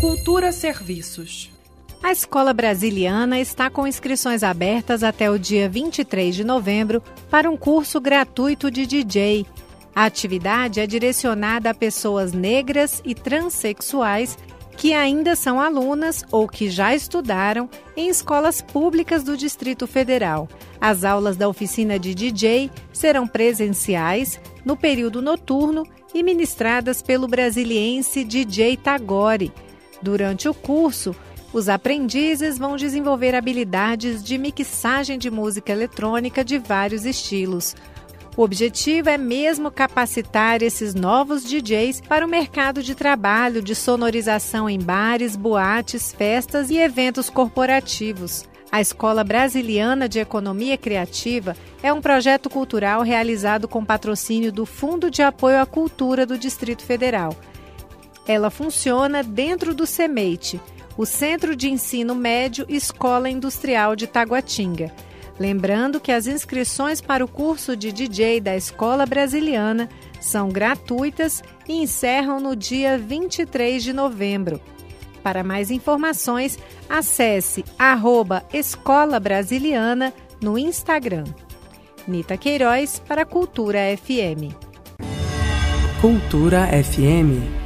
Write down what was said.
Cultura Serviços. A Escola Brasiliana está com inscrições abertas até o dia 23 de novembro para um curso gratuito de DJ. A atividade é direcionada a pessoas negras e transexuais que ainda são alunas ou que já estudaram em escolas públicas do Distrito Federal. As aulas da oficina de DJ serão presenciais no período noturno e ministradas pelo brasiliense DJ Tagore. Durante o curso, os aprendizes vão desenvolver habilidades de mixagem de música eletrônica de vários estilos. O objetivo é mesmo capacitar esses novos DJs para o mercado de trabalho de sonorização em bares, boates, festas e eventos corporativos. A Escola Brasiliana de Economia Criativa é um projeto cultural realizado com patrocínio do Fundo de Apoio à Cultura do Distrito Federal. Ela funciona dentro do CEMEITE, o Centro de Ensino Médio Escola Industrial de Taguatinga. Lembrando que as inscrições para o curso de DJ da Escola Brasiliana são gratuitas e encerram no dia 23 de novembro. Para mais informações, acesse arroba Escola Brasiliana no Instagram. Nita Queiroz para Cultura FM. Cultura FM